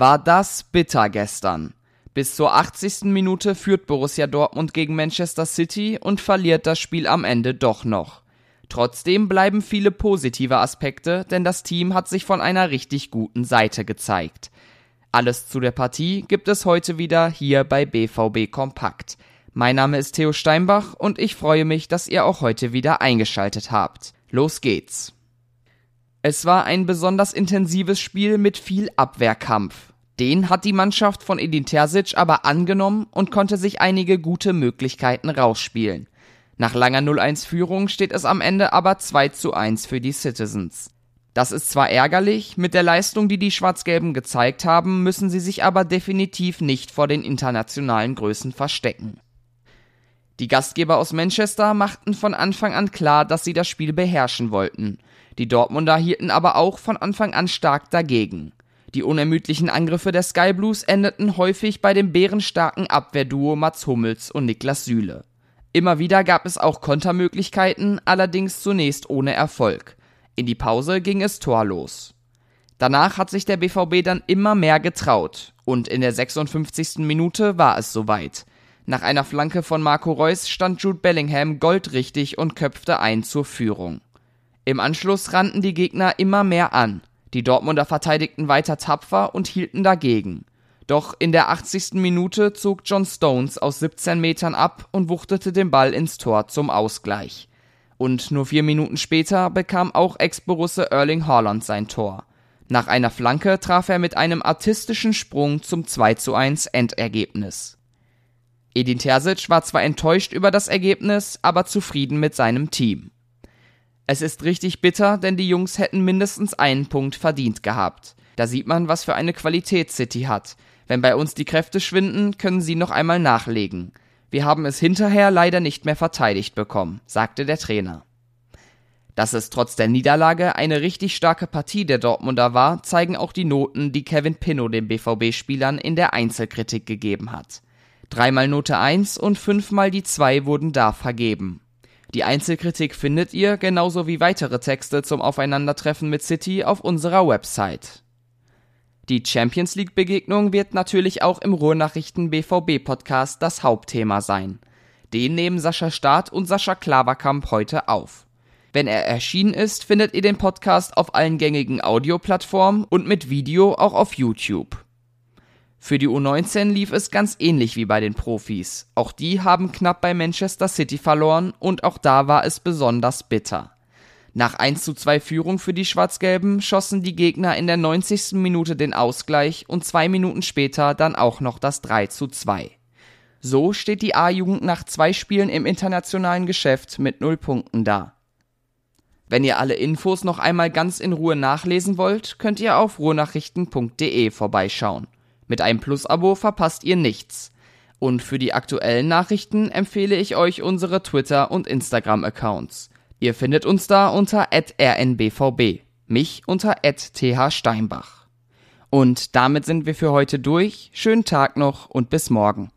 War das bitter gestern. Bis zur 80. Minute führt Borussia Dortmund gegen Manchester City und verliert das Spiel am Ende doch noch. Trotzdem bleiben viele positive Aspekte, denn das Team hat sich von einer richtig guten Seite gezeigt. Alles zu der Partie gibt es heute wieder hier bei BVB Kompakt. Mein Name ist Theo Steinbach und ich freue mich, dass ihr auch heute wieder eingeschaltet habt. Los geht's. Es war ein besonders intensives Spiel mit viel Abwehrkampf. Den hat die Mannschaft von Edin Terzic aber angenommen und konnte sich einige gute Möglichkeiten rausspielen. Nach langer 0-1-Führung steht es am Ende aber 2 zu 1 für die Citizens. Das ist zwar ärgerlich, mit der Leistung, die die Schwarz-Gelben gezeigt haben, müssen sie sich aber definitiv nicht vor den internationalen Größen verstecken. Die Gastgeber aus Manchester machten von Anfang an klar, dass sie das Spiel beherrschen wollten. Die Dortmunder hielten aber auch von Anfang an stark dagegen. Die unermüdlichen Angriffe der Sky Blues endeten häufig bei dem bärenstarken Abwehrduo Mats Hummels und Niklas Süle. Immer wieder gab es auch Kontermöglichkeiten, allerdings zunächst ohne Erfolg. In die Pause ging es torlos. Danach hat sich der BVB dann immer mehr getraut und in der 56. Minute war es soweit. Nach einer Flanke von Marco Reus stand Jude Bellingham goldrichtig und köpfte ein zur Führung. Im Anschluss rannten die Gegner immer mehr an. Die Dortmunder verteidigten weiter tapfer und hielten dagegen. Doch in der 80. Minute zog John Stones aus 17 Metern ab und wuchtete den Ball ins Tor zum Ausgleich. Und nur vier Minuten später bekam auch Ex-Borusse Erling Haaland sein Tor. Nach einer Flanke traf er mit einem artistischen Sprung zum 2 zu 1 Endergebnis. Edin Terzic war zwar enttäuscht über das Ergebnis, aber zufrieden mit seinem Team. Es ist richtig bitter, denn die Jungs hätten mindestens einen Punkt verdient gehabt. Da sieht man, was für eine Qualität City hat. Wenn bei uns die Kräfte schwinden, können sie noch einmal nachlegen. Wir haben es hinterher leider nicht mehr verteidigt bekommen, sagte der Trainer. Dass es trotz der Niederlage eine richtig starke Partie der Dortmunder war, zeigen auch die Noten, die Kevin Pinnow den BVB-Spielern in der Einzelkritik gegeben hat. Dreimal Note 1 und fünfmal die 2 wurden da vergeben. Die Einzelkritik findet ihr, genauso wie weitere Texte zum Aufeinandertreffen mit City, auf unserer Website. Die Champions League Begegnung wird natürlich auch im Ruhrnachrichten BVB Podcast das Hauptthema sein. Den nehmen Sascha Staat und Sascha Klaverkamp heute auf. Wenn er erschienen ist, findet ihr den Podcast auf allen gängigen Audioplattformen und mit Video auch auf YouTube. Für die U19 lief es ganz ähnlich wie bei den Profis. Auch die haben knapp bei Manchester City verloren und auch da war es besonders bitter. Nach 1 zu 2 Führung für die Schwarz-Gelben schossen die Gegner in der 90. Minute den Ausgleich und zwei Minuten später dann auch noch das 3 zu 2. So steht die A-Jugend nach zwei Spielen im internationalen Geschäft mit 0 Punkten da. Wenn ihr alle Infos noch einmal ganz in Ruhe nachlesen wollt, könnt ihr auf ruhrnachrichten.de vorbeischauen. Mit einem Plus-Abo verpasst ihr nichts. Und für die aktuellen Nachrichten empfehle ich euch unsere Twitter- und Instagram-Accounts. Ihr findet uns da unter rnbvb, mich unter thsteinbach. Und damit sind wir für heute durch. Schönen Tag noch und bis morgen.